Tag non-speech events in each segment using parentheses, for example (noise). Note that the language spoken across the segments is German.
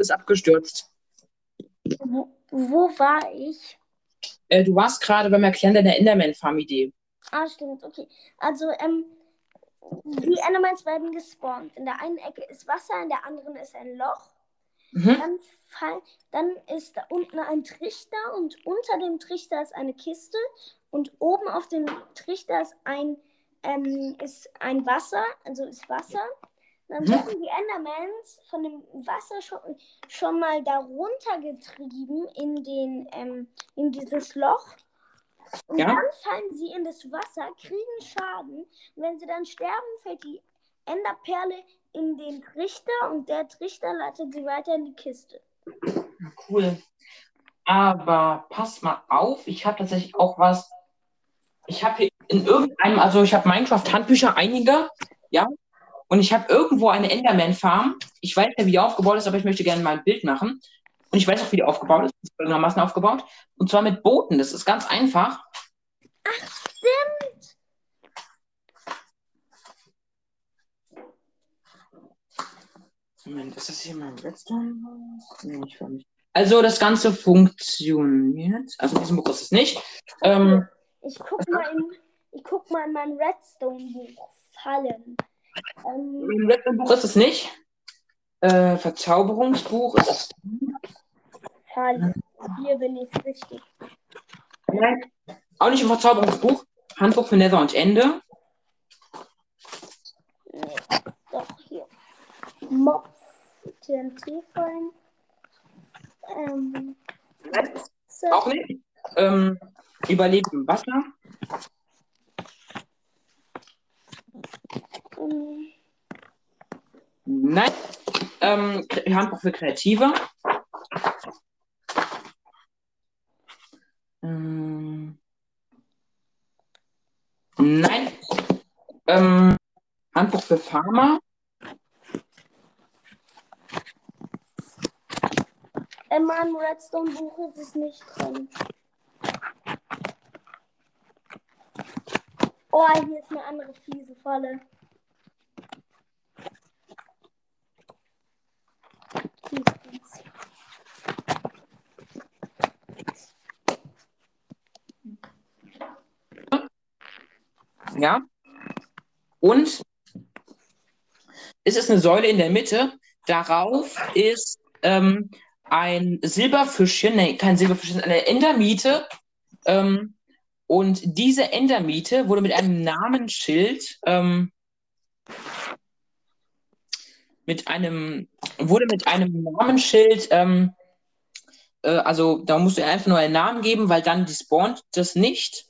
bist abgestürzt. Wo, wo war ich? Äh, du warst gerade beim Erklären deiner Enderman-Farm-Idee. Ah, stimmt, okay. Also, ähm, die Endermans werden gespawnt. In der einen Ecke ist Wasser, in der anderen ist ein Loch. Mhm. Dann, fall, dann ist da unten ein Trichter und unter dem Trichter ist eine Kiste und oben auf dem Trichter ist ein, ähm, ist ein Wasser, also ist Wasser. Dann Mhm. werden die Endermans von dem Wasser schon, schon mal darunter getrieben in, den, ähm, in dieses Loch. Und Ja. dann fallen sie in das Wasser, kriegen Schaden. Und wenn sie dann sterben, fällt die Enderperle in den Trichter und der Trichter leitet sie weiter in die Kiste. Cool. Aber pass mal auf, ich habe tatsächlich auch was. Ich habe hier in irgendeinem, also ich habe Minecraft-Handbücher, einige, ja. Und ich habe irgendwo eine Enderman-Farm. Ich weiß nicht, wie die aufgebaut ist, aber ich möchte gerne mal ein Bild machen. Und ich weiß auch, wie die aufgebaut ist. Ist folgendermaßen aufgebaut. Und zwar mit Booten. Das ist ganz einfach. Stimmt! Moment, ist das hier mein Redstone? Nee, ich nicht. Also das Ganze funktioniert. Also in diesem Buch ist es nicht. Ähm, Ich guck mal in, ich guck mal in mein Redstone-Buch. Fallen. Ähm, Im Redstone-Buch ist es nicht. Äh, Verzauberungsbuch ist es. Fallen. Hier bin ich richtig. Nein. Auch nicht im Verzauberungsbuch. Handbuch für Nether und Ende. Nee, doch, hier. Mob. TNT-Fallen. Ähm, auch nicht. Ähm, Überleben im Wasser. Nein. Ähm, Handbuch für Kreative. Ähm, nein. Ähm, Handbuch für Farmer. in meinem Redstone-Buch ist es nicht drin. Oh, hier ist eine andere fiese Falle. Ja. Und es ist eine Säule in der Mitte. Darauf ist ähm, ein Silberfischchen, nee, kein Silberfischchen, eine Endermiete. Ähm, und diese Endermiete wurde mit einem Namensschild, ähm, mit einem, wurde mit einem Namensschild, ähm, äh, also da musst du einfach nur einen Namen geben, weil dann die das nicht.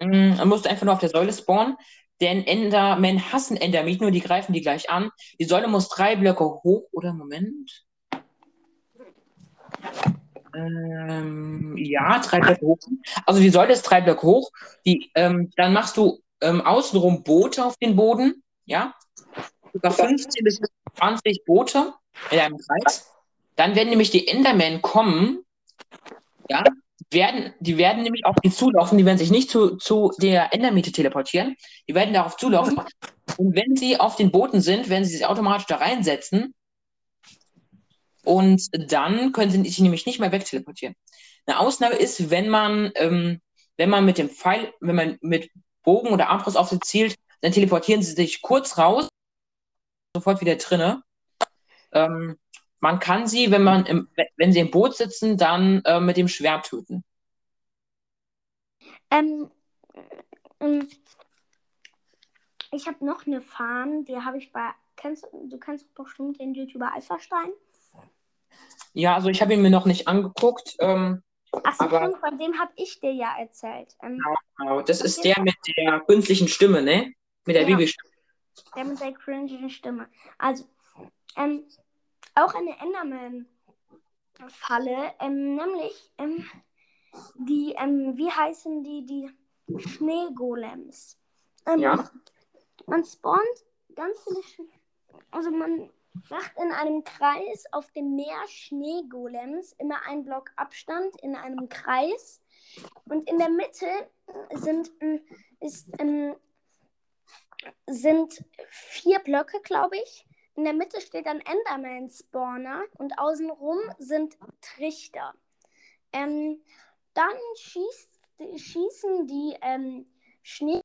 Mm, Dann musst du einfach nur auf der Säule spawnen. Denn Endermen hassen Endermieten, nur die greifen die gleich an. Die Säule muss drei Blöcke hoch, oder Moment. Ähm, ja, drei Blöcke hoch. Also die Säule ist drei Blöcke hoch. Die, ähm, dann machst du ähm, außenrum Boote auf den Boden. Ja. Sogar 15 bis 20 Boote in einem Kreis. Dann werden nämlich die Endermen kommen. Ja. Werden, die werden nämlich auf die zulaufen, die werden sich nicht zu, zu der Endermiete teleportieren. Die werden darauf zulaufen. Und wenn sie auf den Booten sind, werden sie sich automatisch da reinsetzen. Und dann können sie sich nämlich nicht mehr wegteleportieren. Eine Ausnahme ist, wenn man, ähm, wenn man mit dem Pfeil, wenn man mit Bogen oder Armbrust auf sie zielt, dann teleportieren sie sich kurz raus, sofort wieder drinne. Ähm, man kann sie, wenn man im, wenn sie im Boot sitzen, dann äh, mit dem Schwert töten. Ähm, ähm, ich habe noch eine Farm, die habe ich bei. Kennst, du kennst bestimmt den YouTuber Alphastein. Ja, also ich habe ihn mir noch nicht angeguckt. Ähm, Achso, von dem habe ich dir ja erzählt. Ähm, genau, das ist der mit der künstlichen Stimme, ne? Mit der Ja. Babystimme. Der mit der cringen Stimme. Also, ähm, auch eine Enderman-Falle, ähm, nämlich, ähm, die, ähm, wie heißen die, die Schneegolems. Ähm, Ja. Man spawnt ganz viele, Sch also man macht in einem Kreis auf dem Meer Schneegolems immer einen Block Abstand in einem Kreis und in der Mitte sind, ähm, ist, ähm, sind vier Blöcke, glaube ich. in der Mitte steht ein Enderman-Spawner und außenrum sind Trichter. Ähm, dann schießt, schießen die ähm, Schnee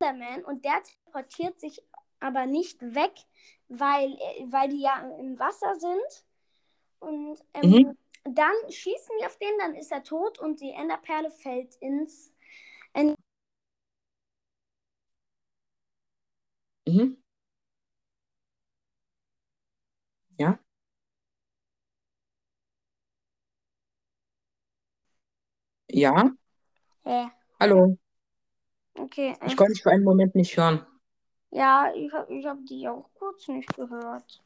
Enderman und der teleportiert sich aber nicht weg, weil, weil die ja im Wasser sind. Und ähm, Mhm. dann schießen die auf den, dann ist er tot und die Enderperle fällt ins. Mhm. Ja. Ja. Hä? Hallo. Okay. Äh, Ich konnte dich für einen Moment nicht hören. Ja, ich habe ich hab die auch kurz nicht gehört.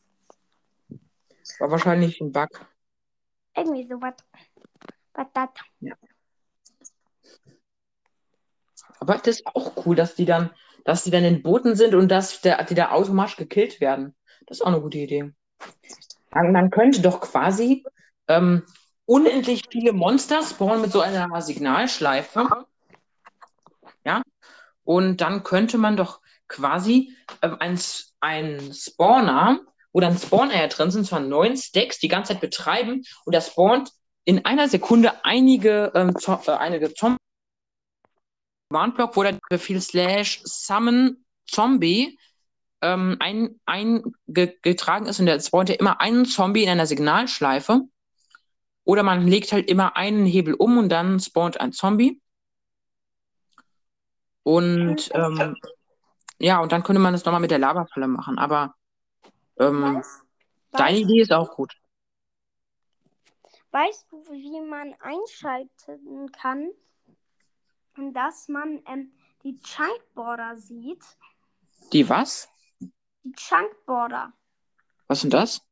War wahrscheinlich ein Bug. Irgendwie sowas. Was das? Aber das ist auch cool, dass die dann, dass die dann in Booten sind und dass der, die da automatisch gekillt werden. Das ist auch eine gute Idee. Man, man könnte doch quasi ähm, unendlich viele Monster spawnen mit so einer Signalschleife. Ja. Und dann könnte man doch quasi ähm, ein, ein Spawner, wo dann Spawner drin sind, zwar neun Stacks, die ganze Zeit betreiben und der spawnt in einer Sekunde einige, ähm, Zo äh, einige Zombies. Warnblock, wo der Befehl slash summon Zombie ähm, ein, eingetragen ist und der spawnt ja immer einen Zombie in einer Signalschleife. Oder man legt halt immer einen Hebel um und dann spawnt ein Zombie. Und ähm, ja, und dann könnte man das nochmal mit der Lavafalle machen. Aber ähm, Weißt, deine weißt, Idee ist auch gut. weißt du, wie man einschalten kann, dass man ähm, die Chunkborder sieht? Die was? Die Chunkborder. Was sind das?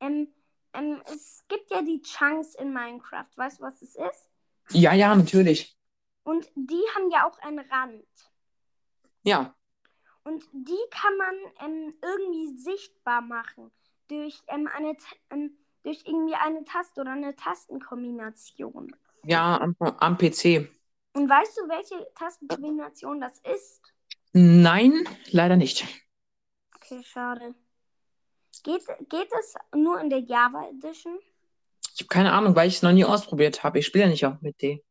Ähm, ähm, es gibt ja die Chunks in Minecraft. Weißt du, was das ist? Ja, ja, natürlich. Und die haben ja auch einen Rand. Ja. Und die kann man ähm, irgendwie sichtbar machen. Durch, ähm, eine, ähm, durch irgendwie eine Taste oder eine Tastenkombination. Ja, am, am PC. Und weißt du, welche Tastenkombination das ist? Nein, leider nicht. Okay, schade. Geht, geht es nur in der Java Edition? Ich habe keine Ahnung, weil ich es noch nie ausprobiert habe. Ich spiele ja nicht auch mit D.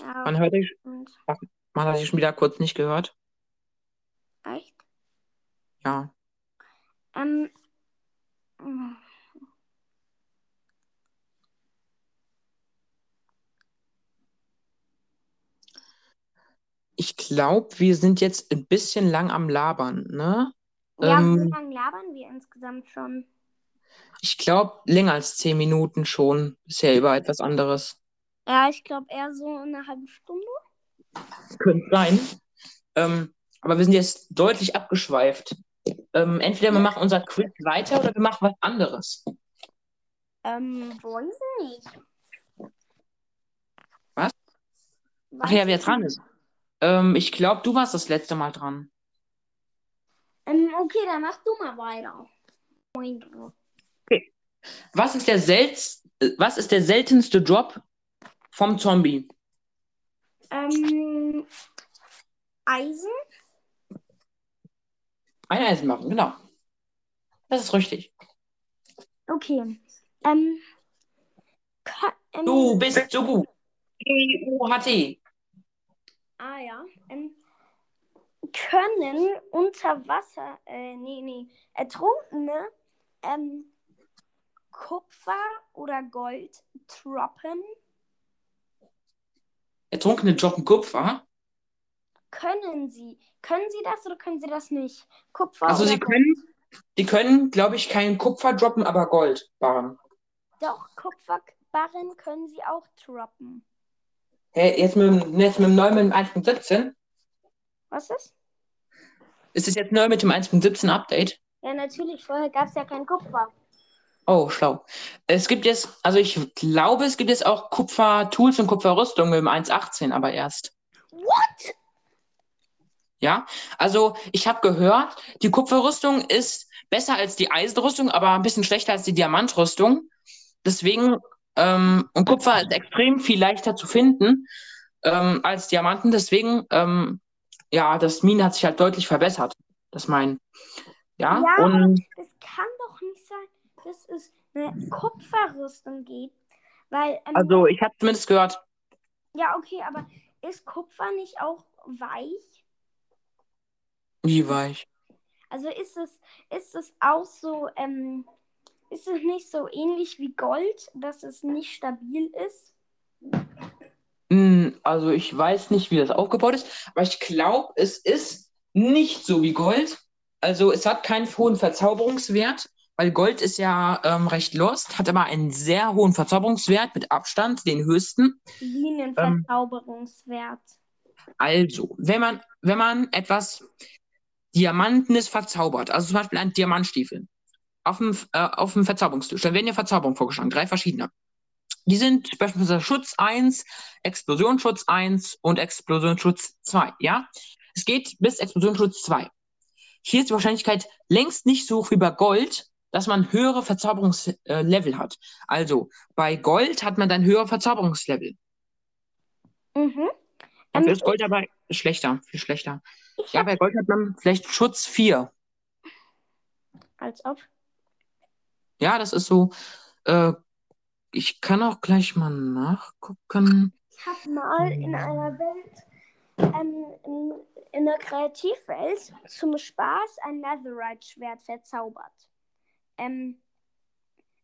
Ja, Man hört dich, man hat dich schon wieder kurz nicht gehört. echt? Ja. Ähm, Ich glaube, wir sind jetzt ein bisschen lang am Labern, ne? ja, wie Ähm, lange labern wir insgesamt schon? ich glaube, länger als zehn Minuten schon. Bisher über etwas anderes. Ja, ich glaube eher so eine halbe Stunde. Könnte sein. Ähm, aber wir sind jetzt deutlich abgeschweift. Ähm, entweder wir machen unser Quiz weiter oder wir machen was anderes. Ähm, weiß nicht. Was? Ach Weiß ja, wer dran ist. Ähm, ich glaube, du warst das letzte Mal dran. Ähm, okay, dann mach du mal weiter. Was ist der selts äh, was ist der seltenste Drop vom Zombie? Ähm, Eisen? Ein Eisenbarren, genau. Das ist richtig. Okay. Ähm, ka- ähm, Du bist so gut. E-U-H-T. Ah ja. Ähm, können unter Wasser, äh, nee, nee, Ertrunkene ähm, Kupfer oder Gold droppen? Ertrunkene droppen Kupfer. Können sie? Können sie das oder können sie das nicht? Kupfer Also sie können, die können, glaube ich, kein Kupfer droppen, aber Goldbarren. Doch, Kupferbarren können sie auch droppen. Hä, jetzt mit, dem- jetzt mit dem neu mit dem 1.17? Was ist? Ist es jetzt neu mit dem 1.17 Update? Ja, natürlich, vorher gab es ja kein Kupfer. Oh, schlau. Es gibt jetzt, also ich glaube, es gibt jetzt auch Kupfer-Tools und Kupferrüstung mit dem 1.18, aber erst. What? Ja, also ich habe gehört, die Kupferrüstung ist besser als die Eisenrüstung, aber ein bisschen schlechter als die Diamantrüstung. Deswegen, ähm, und Kupfer ist extrem viel leichter zu finden. ähm, als Diamanten. Deswegen, ähm, ja, das Minen hat sich halt deutlich verbessert. Das mein, ja, Ja, und Es kann doch nicht sein, dass es eine Kupferrüstung gibt. Weil, ähm, also ich habe zumindest gehört, ja, okay, aber ist Kupfer nicht auch weich? wie weich. Also ist es, ist es auch so, ähm, ist es nicht so ähnlich wie Gold, dass es nicht stabil ist? Hm, Also ich weiß nicht, wie das aufgebaut ist, aber ich glaube, es ist nicht so wie Gold. Also es hat keinen hohen Verzauberungswert, weil Gold ist ja ähm, recht lost, hat aber einen sehr hohen Verzauberungswert mit Abstand, den höchsten. Ein Ähm. Also, wenn man, wenn man etwas Diamantenes verzaubert, also zum Beispiel einen Diamantstiefel, auf dem, äh, auf dem Verzauberungstisch, dann werden ja Verzauberungen vorgeschlagen, drei verschiedene. Die sind beispielsweise Schutz 1, Explosionsschutz 1 und Explosionsschutz 2, ja? Es geht bis Explosionsschutz 2. Hier ist die Wahrscheinlichkeit längst nicht so hoch wie bei Gold, dass man höhere Verzauberungslevel hat. Also, bei Gold hat man dann höhere Verzauberungslevel. Mhm. Dafür Ähm, ist Gold aber schlechter, viel schlechter. Ja, bei Gold hat man vielleicht Schutz 4. als ob. Ja, das ist so. Äh, ich kann auch gleich mal nachgucken. Ich habe mal in einer Welt, ähm, in, in der Kreativwelt zum Spaß ein Netherite-Schwert verzaubert. Ähm,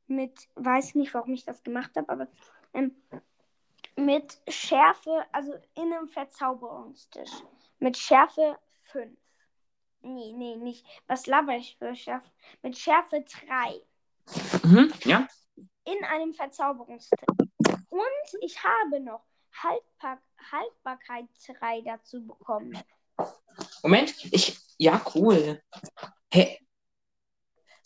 mit, weiß nicht, warum ich das gemacht habe, aber ähm, mit Schärfe, also in einem Verzauberungstisch. Mit Schärfe 5. Nee, nee, nicht. Was laber ich für Schärfe? Mit Schärfe 3 Mhm, ja. in einem Verzauberungstisch. Und ich habe noch Haltbar Haltbarkeit 3 dazu bekommen. Moment, ich. Ja, cool. Hey.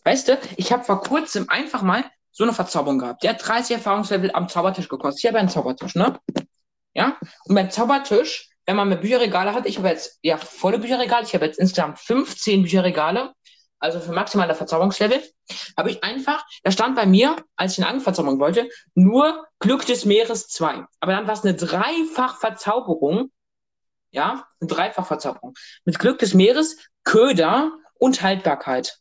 Weißt du, ich habe vor kurzem einfach mal so eine Verzauberung gehabt. Der hat 30 Erfahrungslevel am Zaubertisch gekostet. Ich habe einen Zaubertisch, ne? Ja? Und beim Zaubertisch, wenn man mehr Bücherregale hat, ich habe jetzt ja volle Bücherregale, ich habe jetzt insgesamt 15 Bücherregale, also für maximale Verzauberungslevel, habe ich einfach, da stand bei mir, als ich eine Angstverzauberung wollte, nur Glück des Meeres 2. Aber dann war es eine Dreifachverzauberung, ja, eine Dreifachverzauberung. Mit Glück des Meeres, Köder und Haltbarkeit.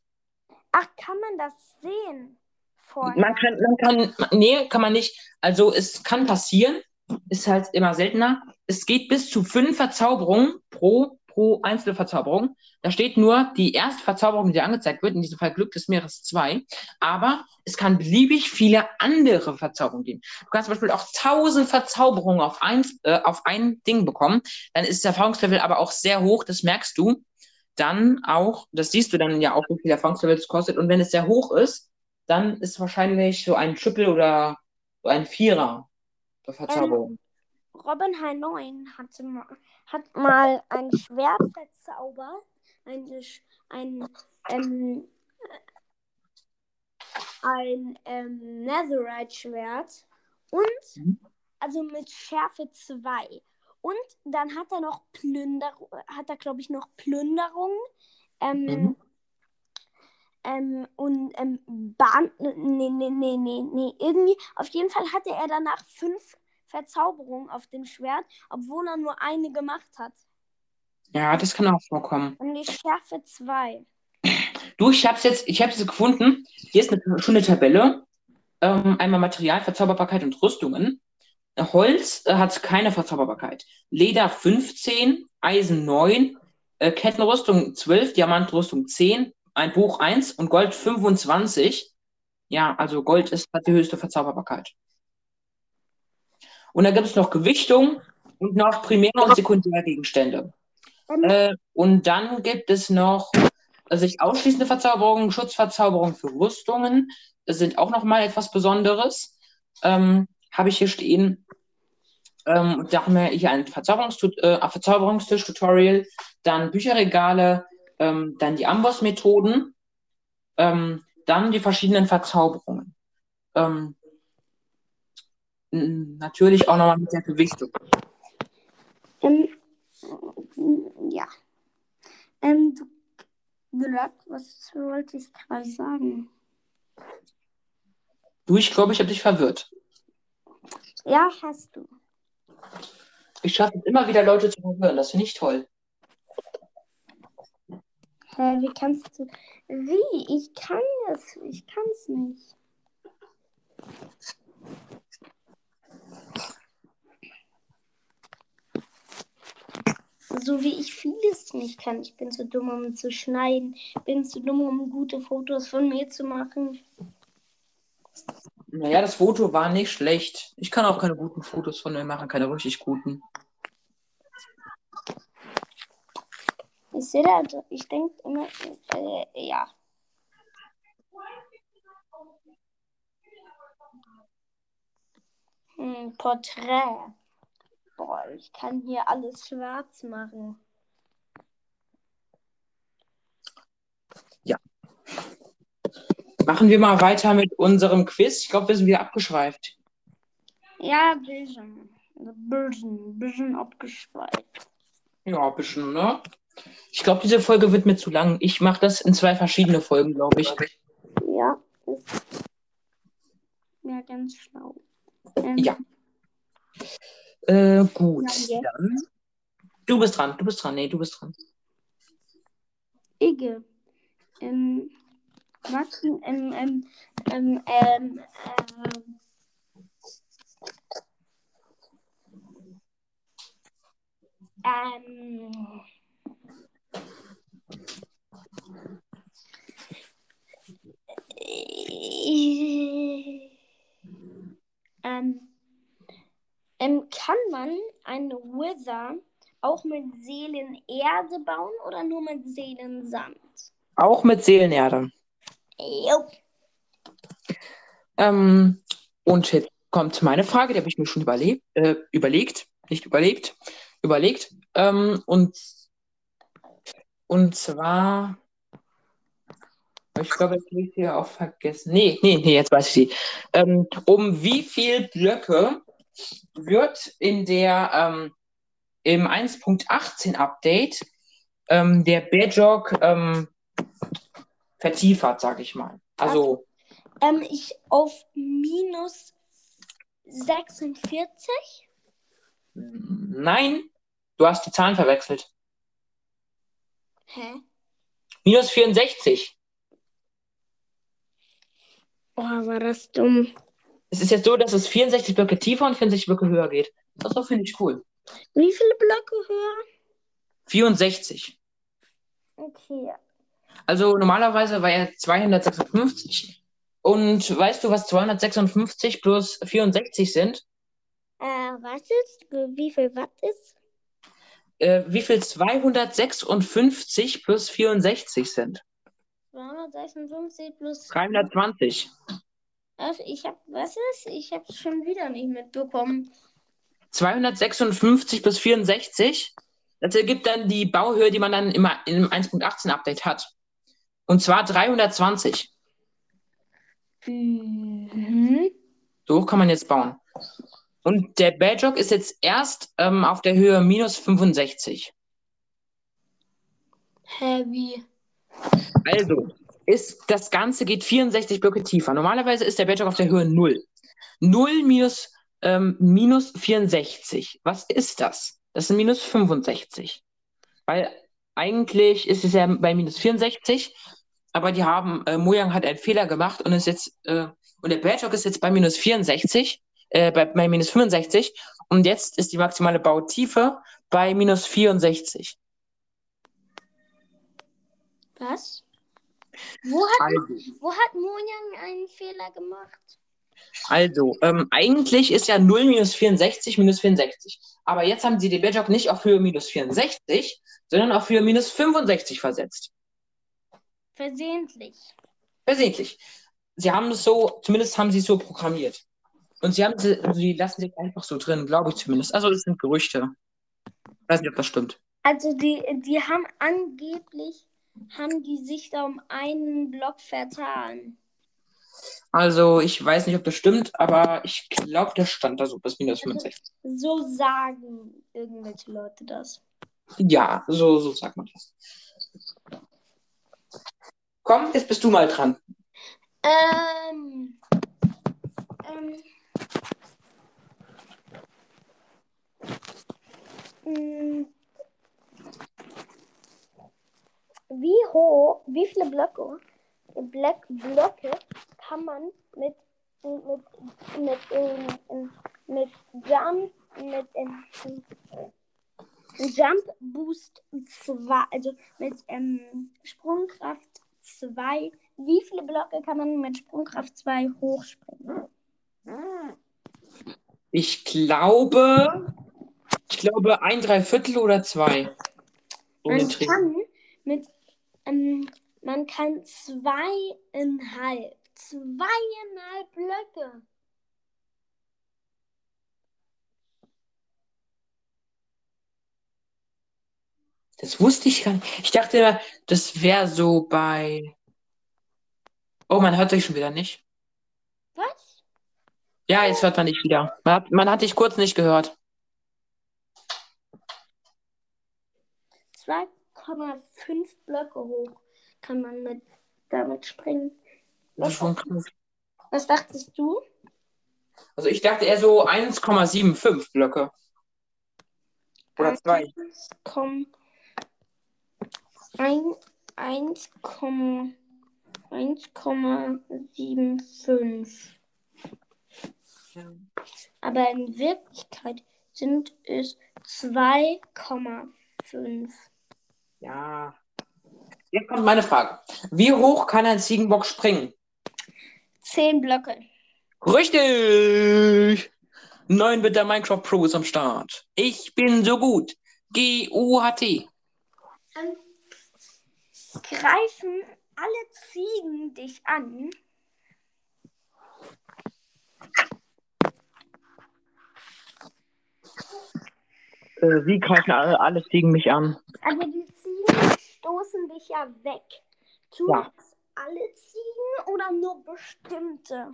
Ach, kann man das sehen? Vorher. Man kann, man kann, nee, kann man nicht. Also es kann passieren, ist halt immer seltener. Es geht bis zu fünf Verzauberungen pro, pro einzelne Verzauberung. Da steht nur die erste Verzauberung, die dir angezeigt wird, in diesem Fall Glück des Meeres 2. Aber es kann beliebig viele andere Verzauberungen geben. Du kannst zum Beispiel auch tausend Verzauberungen auf ein, äh, auf ein Ding bekommen. Dann ist das Erfahrungslevel aber auch sehr hoch, das merkst du. Dann auch, das siehst du dann ja auch, wie viel Erfahrungslevel es kostet. Und wenn es sehr hoch ist, dann ist wahrscheinlich so ein Triple oder so ein Vierer der Verzauberung. Robin H9 hatte mal, hat mal ein Schwert verzaubert. Ein, ein, ähm, ein ähm, Netherite-Schwert. Und, Mhm. also mit Schärfe 2. Und dann hat er noch Plünderung, hat er, glaube ich, noch Plünderung. Ähm, Mhm. ähm, und ähm, Bahn, nee, nee, nee, nee, nee, irgendwie, auf jeden Fall hatte er danach fünf Verzauberungen auf dem Schwert, obwohl er nur eine gemacht hat. Ja, das kann auch vorkommen. Und die Schärfe 2. Du, ich hab's jetzt, ich hab's jetzt gefunden. Hier ist eine schöne Tabelle. Ähm, einmal Material, Verzauberbarkeit und Rüstungen. Holz äh, hat keine Verzauberbarkeit. Leder 15, Eisen 9, äh, Kettenrüstung 12, Diamantrüstung 10, ein Buch 1 und Gold 25. Ja, also Gold ist, hat die höchste Verzauberbarkeit. Und da gibt es noch Gewichtung und noch Primär- und Sekundärgegenstände. Äh, und dann gibt es noch äh, sich ausschließende Verzauberungen, Schutzverzauberungen für Rüstungen. Das sind auch nochmal etwas Besonderes. Ähm, Habe ich hier stehen. Ähm, und da haben wir hier ein Verzauberungstu äh, ein Verzauberungstisch-Tutorial, dann Bücherregale, ähm, dann die Amboss-Methoden, ähm, dann die verschiedenen Verzauberungen. Ähm, natürlich auch nochmal mit der Gewichtung. ähm, ja. Ähm, du, was wollte ich gerade sagen? Du, ich glaube, ich habe dich verwirrt. Ja, hast du. Ich schaffe es immer wieder, Leute zu verwirren. Das finde ich toll. Hä, wie kannst du. Wie? Ich kann es. Ich kann es nicht. So wie ich vieles nicht kann. Ich bin zu dumm, um zu schneiden. Bin zu dumm, um gute Fotos von mir zu machen. Naja, das Foto war nicht schlecht. Ich kann auch keine guten Fotos von mir machen, keine richtig guten. Ich sehe da, ich denke immer, äh, ja. Hm, Porträt. Boah, ich kann hier alles schwarz machen. Machen wir mal weiter mit unserem Quiz. Ich glaube, wir sind wieder abgeschweift. Ja, bisschen. Bisschen, bisschen abgeschweift. Ja, ein bisschen, ne? Ich glaube, diese Folge wird mir zu lang. Ich mache das in zwei verschiedene Folgen, glaube ich. Ja, ja ganz schlau. Ähm, Ja. Äh, gut. Ja? Dann. Du bist dran, du bist dran. Nee, du bist dran. Igge. Ähm, Martin, ähm, ähm, ähm, ähm, ähm, ähm, äh, ähm, ähm, kann man eine Wither auch mit Seelenerde bauen oder nur mit Seelensand? Auch mit Seelenerde. Jupp. Ähm, und jetzt kommt meine Frage, die habe ich mir schon überlebt, äh, überlegt, nicht überlebt, überlegt. Ähm, und, und zwar, ich glaube, jetzt habe ich sie auch vergessen. Nee, nee, nee, jetzt weiß ich sie. Ähm, um wie viel Blöcke wird in der ähm, im 1.18 Update ähm, der Bedrock ähm, vertiefert, sag ich mal. Also Ähm, ich auf minus 46? Nein, du hast die Zahlen verwechselt. Hä? Minus 64. Oh, war das dumm. Es ist jetzt so, dass es 64 Blöcke tiefer und 64 Blöcke höher geht. Das finde ich cool. Wie viele Blöcke höher? 64. Okay. Also normalerweise war er 256. Und weißt du, was 256 plus 64 sind? Äh, was ist? Wie viel Watt ist? Äh, wie viel 256 plus 64 sind? 256 plus. 320. Was? Ich hab, was ist? Ich hab's schon wieder nicht mitbekommen. 256 plus 64. Das ergibt dann die Bauhöhe, die man dann immer im 1.18 Update hat. Und zwar 320. Mhm. So hoch kann man jetzt bauen. Und der Badrock ist jetzt erst ähm, auf der Höhe minus 65. Hä, wie? Also, ist, das Ganze geht 64 Blöcke tiefer. Normalerweise ist der Badrock auf der Höhe 0. 0 minus, ähm, minus 64. Was ist das? Das sind minus 65. Weil eigentlich ist es ja bei minus 64, aber die haben, äh, Mojang hat einen Fehler gemacht und ist jetzt, äh, und der Badrock ist jetzt bei minus 64, äh, bei, bei minus 65 und jetzt ist die maximale Bautiefe bei minus 64. Was? Wo hat, Also, wo hat Mojang einen Fehler gemacht? also ähm, eigentlich ist ja 0 minus 64 minus 64. Aber jetzt haben sie den Badrock nicht auf Höhe minus 64, sondern auf Höhe minus 65 versetzt. Versehentlich. Versehentlich. Sie haben es so, zumindest haben sie es so programmiert. Und sie haben sie, sie lassen sich einfach so drin, glaube ich zumindest. Also das sind Gerüchte. Ich weiß nicht, ob das stimmt. Also die, die haben angeblich, haben die sich da um einen Block vertan. Also ich weiß nicht, ob das stimmt, aber ich glaube, das stand da so bis minus 65. So sagen irgendwelche Leute das. Ja, so, so sagt man das. Komm, jetzt bist du mal dran. Ähm. Ähm. Mm. Wie hoch, wie viele Blöcke, Black Blöcke kann man mit mit mit ähm, mit Jump mit ähm, Jump Boost 2, also mit ähm, Sprungkraft 2. Wie viele Blöcke kann man mit Sprungkraft 2 hochspringen? Ich glaube, ich glaube ein Dreiviertel oder zwei. So Man kann mit ähm, man kann zweieinhalb, zweieinhalb Blöcke. Das wusste ich gar nicht. Ich dachte, das wäre so bei. Oh, man hört sich schon wieder nicht. Was? Ja, jetzt hört man dich wieder. Man hat, man hat dich kurz nicht gehört. 2,5 Blöcke hoch kann man mit, damit springen. Das ist schon krass. Was dachtest du? Also ich dachte eher so 1,75 Blöcke. Oder zwei. 1,1 ein- 1,- 1,75. Aber in Wirklichkeit sind es 2,5. Ja. Jetzt kommt meine Frage. Wie hoch kann ein Ziegenbock springen? 10 Blöcke. Richtig! 9 Bit der Minecraft Pro ist am Start. Ich bin so gut. G-U-H-T. Ähm, greifen alle Ziegen dich an? Äh, wie greifen alle, alle Ziegen mich an? Also die Ziegen stoßen dich ja weg. Tun Ja. das alle Ziegen oder nur bestimmte?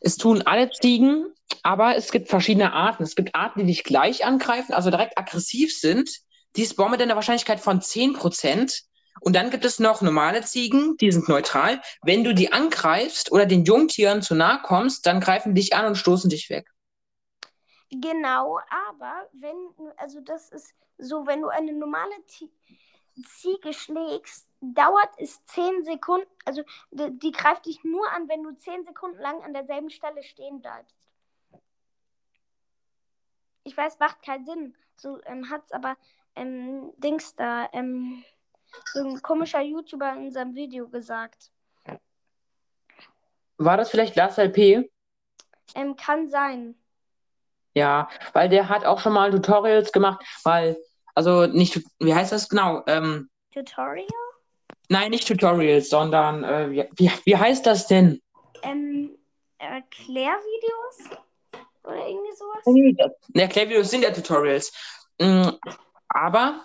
Es tun alle Ziegen, aber es gibt verschiedene Arten. Es gibt Arten, die dich gleich angreifen, also direkt aggressiv sind. Die spawnen mit einer Wahrscheinlichkeit von 10%. Und dann gibt es noch normale Ziegen, die sind neutral. Wenn du die angreifst oder den Jungtieren zu nahe kommst, dann greifen die dich an und stoßen dich weg. Genau, aber wenn, also das ist so, wenn du eine normale Ti- Ziege schlägst, dauert es 10 Sekunden, also die, die greift dich nur an, wenn du 10 Sekunden lang an derselben Stelle stehen bleibst. Ich weiß, macht keinen Sinn. So ähm, hat es aber ähm, Dings da, ähm, so ein komischer YouTuber in seinem Video gesagt. War das vielleicht Lars LP? Ähm, kann sein. Ja, weil der hat auch schon mal Tutorials gemacht, weil, also nicht, wie heißt das genau? Ähm, Tutorial? nein, nicht Tutorials, sondern, äh, wie, wie, heißt das denn? Ähm, Erklärvideos? Oder irgendwie sowas? Ne, Erklärvideos sind ja Tutorials. Mm, aber,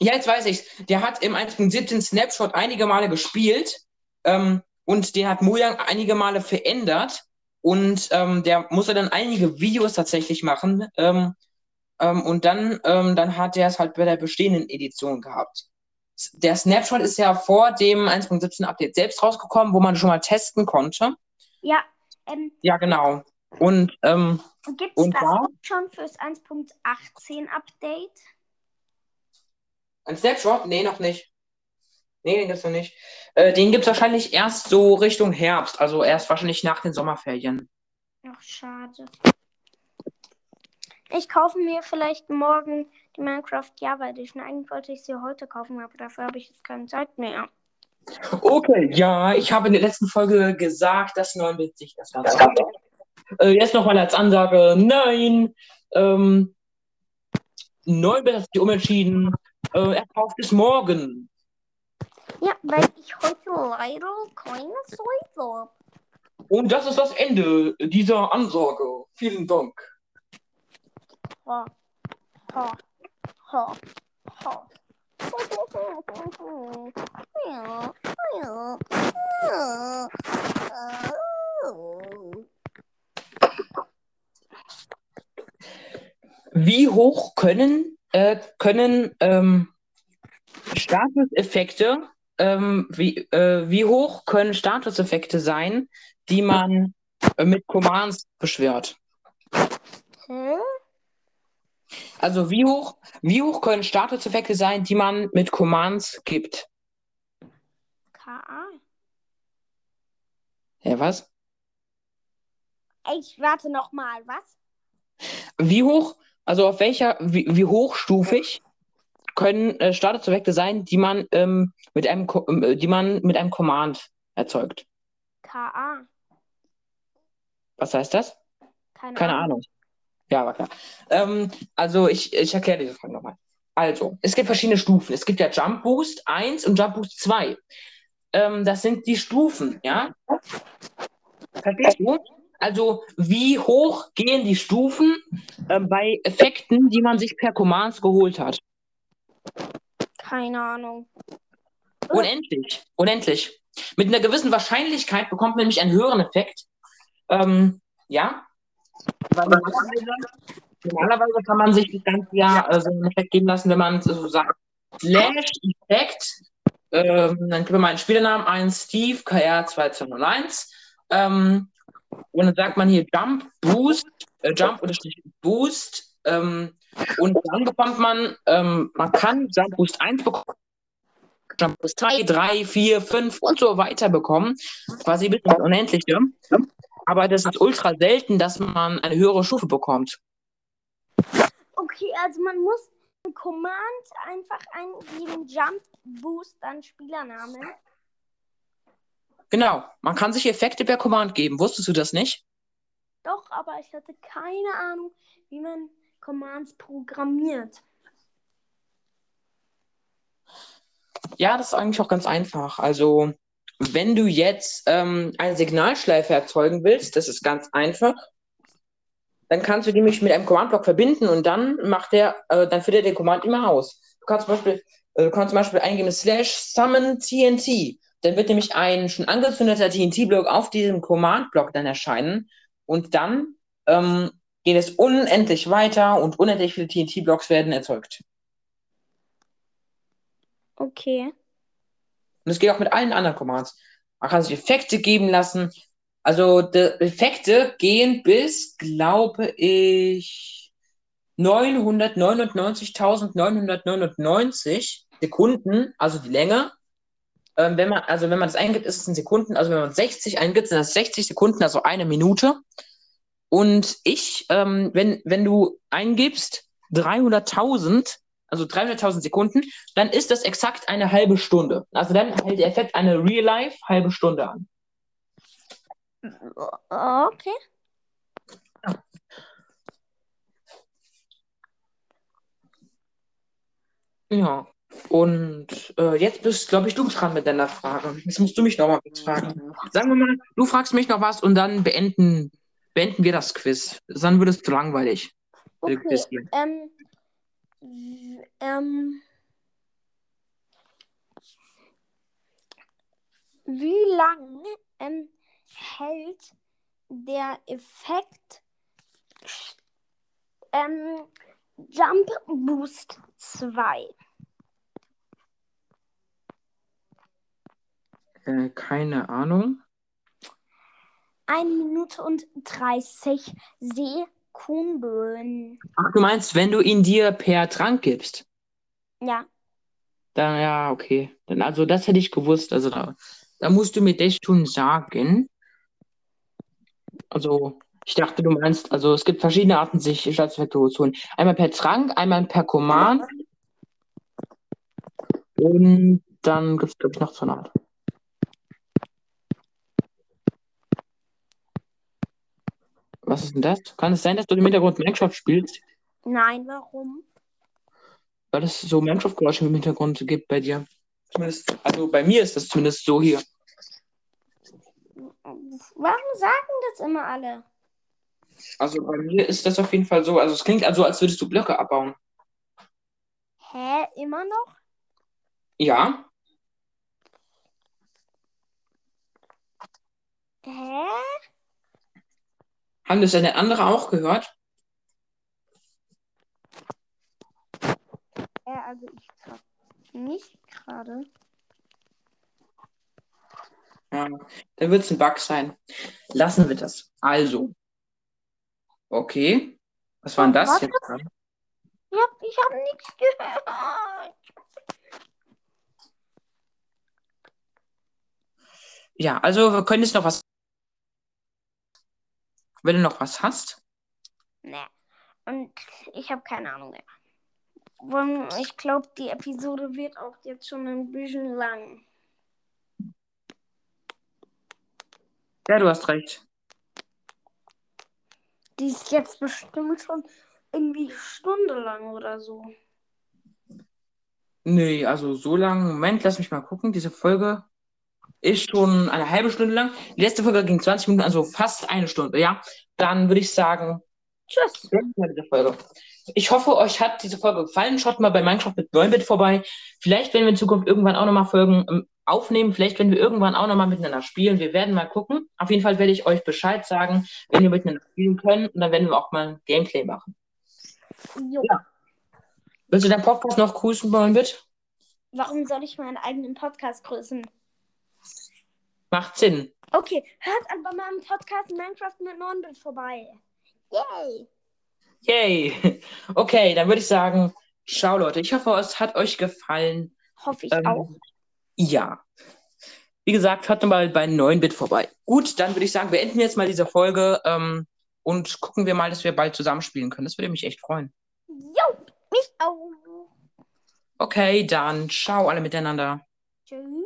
ja, jetzt weiß ich's. Der hat im 1.17 Snapshot einige Male gespielt ähm, und den hat Mojang einige Male verändert und ähm, der musste dann einige Videos tatsächlich machen ähm, ähm, und dann, ähm, dann hat er es halt bei der bestehenden Edition gehabt. Der Snapshot ist ja vor dem 1.17 Update selbst rausgekommen, wo man schon mal testen konnte. Ja, ähm, Ja, genau. Und ähm, gibt es das da? auch schon fürs 1.18 Update? Ein Snapshot? Nee, noch nicht. Nee, den gibt's noch nicht. Äh, den gibt's wahrscheinlich erst so Richtung Herbst, also erst wahrscheinlich nach den Sommerferien. Ach, schade. Ich kaufe mir vielleicht morgen die Minecraft Java Edition. Eigentlich wollte ich sie heute kaufen, aber dafür habe ich jetzt keine Zeit mehr. Okay, ja, ich habe in der letzten Folge gesagt, dass 9-Bit sich das Ganze hat. Äh, jetzt nochmal als Ansage, nein, ähm, 9-Bit hat sich umentschieden, äh, er kauft es morgen. Ja, weil ich heute leider keine Zeit habe. Und das ist das Ende dieser Ansage. Vielen Dank. Ha. Ha. Ha. Ha. Ja. Ja. Ja. Wie hoch können, äh, können ähm, Statuseffekte, ähm, wie, äh, wie hoch können Statuseffekte sein, die man äh, mit Commands beschwört? Hä? Also wie hoch, wie hoch können Statuseffekte sein, die man mit Commands gibt? KA. Ja, was? Ich warte noch mal, was? Wie hoch, also auf welcher, wie, wie hochstufig können äh, Statuseffekte sein, die man ähm, mit einem, Co- ähm, die man mit einem Command erzeugt? KA. Was heißt das? Keine, Keine Ahnung. Ja, war klar. Ähm, also ich, ich erkläre diese Frage nochmal. Also, es gibt verschiedene Stufen. Es gibt ja Jump Boost 1 und Jump Boost 2. Ähm, das sind die Stufen, ja? Verstehst du? Also, wie hoch gehen die Stufen ähm, bei Effekten, die man sich per Commands geholt hat? Keine Ahnung. Unendlich. Unendlich. Mit einer gewissen Wahrscheinlichkeit bekommt man nämlich einen höheren Effekt. Ähm, ja. Weil normalerweise, normalerweise kann man sich das ganze Jahr äh, so einen Effekt geben lassen, wenn man so sagt, Slash Effekt, ähm, dann gibt man meinen Spielernamen ein, Steve, KR2201. Ähm, und dann sagt man hier Jump Boost, äh, Jump unterstrich Boost. Ähm, und dann bekommt man, ähm, man kann Jump Boost 1 bekommen. Jump Boost 2, 3, 4, 5 und so weiter bekommen. Quasi bis ins Unendliche. Aber das ist ultra selten, dass man eine höhere Stufe bekommt. Okay, also man muss im Command einfach eingeben Jump Boost dann Spielernamen. Genau. Man kann sich Effekte per Command geben. Wusstest du das nicht? Doch, aber ich hatte keine Ahnung, wie man Commands programmiert. Ja, das ist eigentlich auch ganz einfach. Also, wenn du jetzt ähm, eine Signalschleife erzeugen willst, das ist ganz einfach, dann kannst du die nämlich mit einem Command-Block verbinden und dann macht der, äh, dann führt er den Command immer aus. Du kannst zum Beispiel, äh, du kannst zum Beispiel eingeben slash summon TNT. Dann wird nämlich ein schon angezündeter TNT-Block auf diesem Command-Block dann erscheinen und dann ähm, geht es unendlich weiter und unendlich viele TNT-Blocks werden erzeugt. Okay. Und das geht auch mit allen anderen Commands. Man kann sich Effekte geben lassen. Also die Effekte gehen bis, glaube ich, 999.999 Sekunden, also die Länge. Ähm, wenn man, also wenn man das eingibt, ist es in Sekunden. Also wenn man 60 eingibt, sind das 60 Sekunden, also eine Minute. Und ich, ähm, wenn, wenn du eingibst 300.000, also 300.000 Sekunden, dann ist das exakt eine halbe Stunde. Also dann hält der Effekt eine Real-Life halbe Stunde an. Okay. Ja. Und äh, jetzt bist, glaube ich, du dran mit deiner Frage. Jetzt musst du mich noch mal was fragen. Sagen wir mal, du fragst mich noch was und dann beenden, beenden wir das Quiz. Dann wird es zu langweilig. Okay. Quiz hier. Ähm, ähm, wie lang ähm, hält der Effekt ähm, Jump Boost 2? Äh, keine Ahnung. Eine Minute und 30 Sekunden. Ach, du meinst, wenn du ihn dir per Trank gibst? Ja, Dann, ja, okay. Dann, also, das hätte ich gewusst. Also, da, da musst du mir das schon sagen. Also, ich dachte, du meinst, also, es gibt verschiedene Arten, sich Staatseffekte zu holen. Einmal per Trank, einmal per Command. Und dann gibt es, glaube ich, noch so eine Art. Was ist denn das? Kann es sein, dass du im Hintergrund Minecraft spielst? nein, warum? Weil es so Minecraft-Geräusche im Hintergrund gibt bei dir. Zumindest, also bei mir ist das zumindest so hier. Warum sagen das immer alle? Also bei mir ist das auf jeden Fall so. Also es klingt also, als würdest du Blöcke abbauen. Hä, immer noch? Ja, Hä? Haben das eine andere auch gehört? Ja, also ich grad nicht gerade. Ja, dann wird es ein Bug sein. Lassen wir das. Also. Okay. Was war denn das Was jetzt? Ich hab, ich hab nichts gehört. Ja, also wir können jetzt noch was. Wenn du noch was hast. Nee. Und ich habe keine Ahnung mehr. Ich glaube, die Episode wird auch jetzt schon ein bisschen lang. Ja, du hast recht. Die ist jetzt bestimmt schon irgendwie Stunde lang oder so. Nee, also so lang. Moment, lass mich mal gucken. Diese Folge ist schon eine halbe Stunde lang. Die letzte Folge ging 20 Minuten, also fast eine Stunde, ja. Dann würde ich sagen, Tschüss. Ich hoffe, euch hat diese Folge gefallen. Schaut mal bei Minecraft mit 9-Bit vorbei. Vielleicht werden wir in Zukunft irgendwann auch nochmal Folgen ähm, aufnehmen. Vielleicht werden wir irgendwann auch nochmal miteinander spielen. Wir werden mal gucken. Auf jeden Fall werde ich euch Bescheid sagen, wenn wir miteinander spielen können. Und dann werden wir auch mal ein Gameplay machen. Jo. Ja. Willst du deinen Podcast noch grüßen, 9-Bit? Warum soll ich meinen eigenen Podcast grüßen? Macht Sinn. Okay, hört an bei meinem Podcast Minecraft mit 9 vorbei. Yay! Yay. (laughs) Okay, dann würde ich sagen, ciao Leute. Ich hoffe, es hat euch gefallen. Hoffe ich Ähm, auch. Ja. Wie gesagt, hört mal bei 9-Bit vorbei. Gut, dann würde ich sagen, beenden wir jetzt mal diese Folge ähm, und gucken wir mal, dass wir bald zusammenspielen können. Das würde mich echt freuen. Jo, mich auch. Okay, dann ciao alle miteinander. Tschüss.